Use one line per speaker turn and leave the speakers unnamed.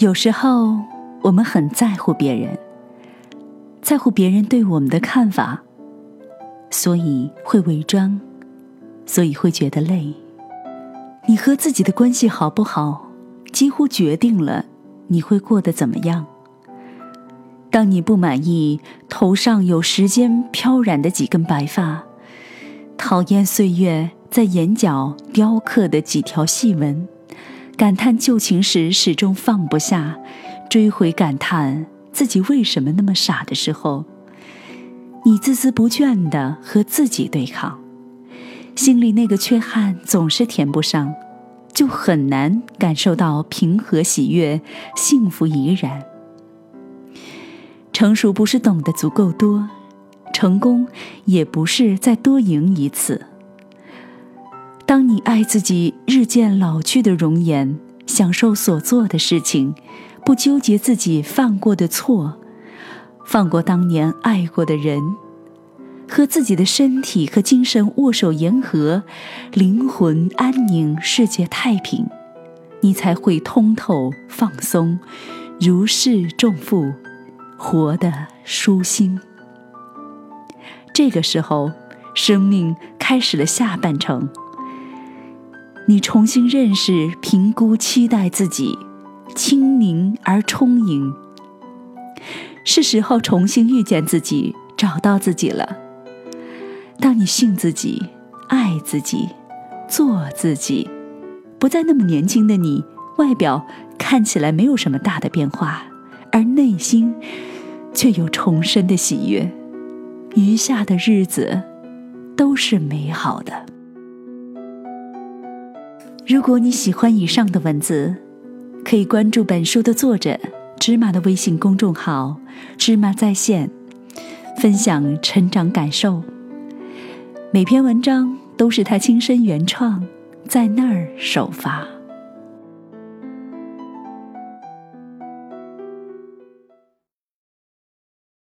有时候，我们很在乎别人，在乎别人对我们的看法，所以会伪装，所以会觉得累。你和自己的关系好不好，几乎决定了你会过得怎么样。当你不满意头上有时间飘染的几根白发，讨厌岁月在眼角雕刻的几条细纹。感叹旧情时始终放不下，追悔感叹自己为什么那么傻的时候，你孜孜不倦地和自己对抗，心里那个缺憾总是填不上，就很难感受到平和喜悦、幸福怡然。成熟不是懂得足够多，成功也不是再多赢一次。当你爱自己日渐老去的容颜，享受所做的事情，不纠结自己犯过的错，放过当年爱过的人，和自己的身体和精神握手言和，灵魂安宁，世界太平，你才会通透放松，如释重负，活得舒心。这个时候，生命开始了下半程。你重新认识、评估、期待自己，清宁而充盈。是时候重新遇见自己，找到自己了。当你信自己、爱自己、做自己，不再那么年轻的你，外表看起来没有什么大的变化，而内心却有重生的喜悦。余下的日子都是美好的。如果你喜欢以上的文字，可以关注本书的作者芝麻的微信公众号“芝麻在线”，分享成长感受。每篇文章都是他亲身原创，在那儿首发。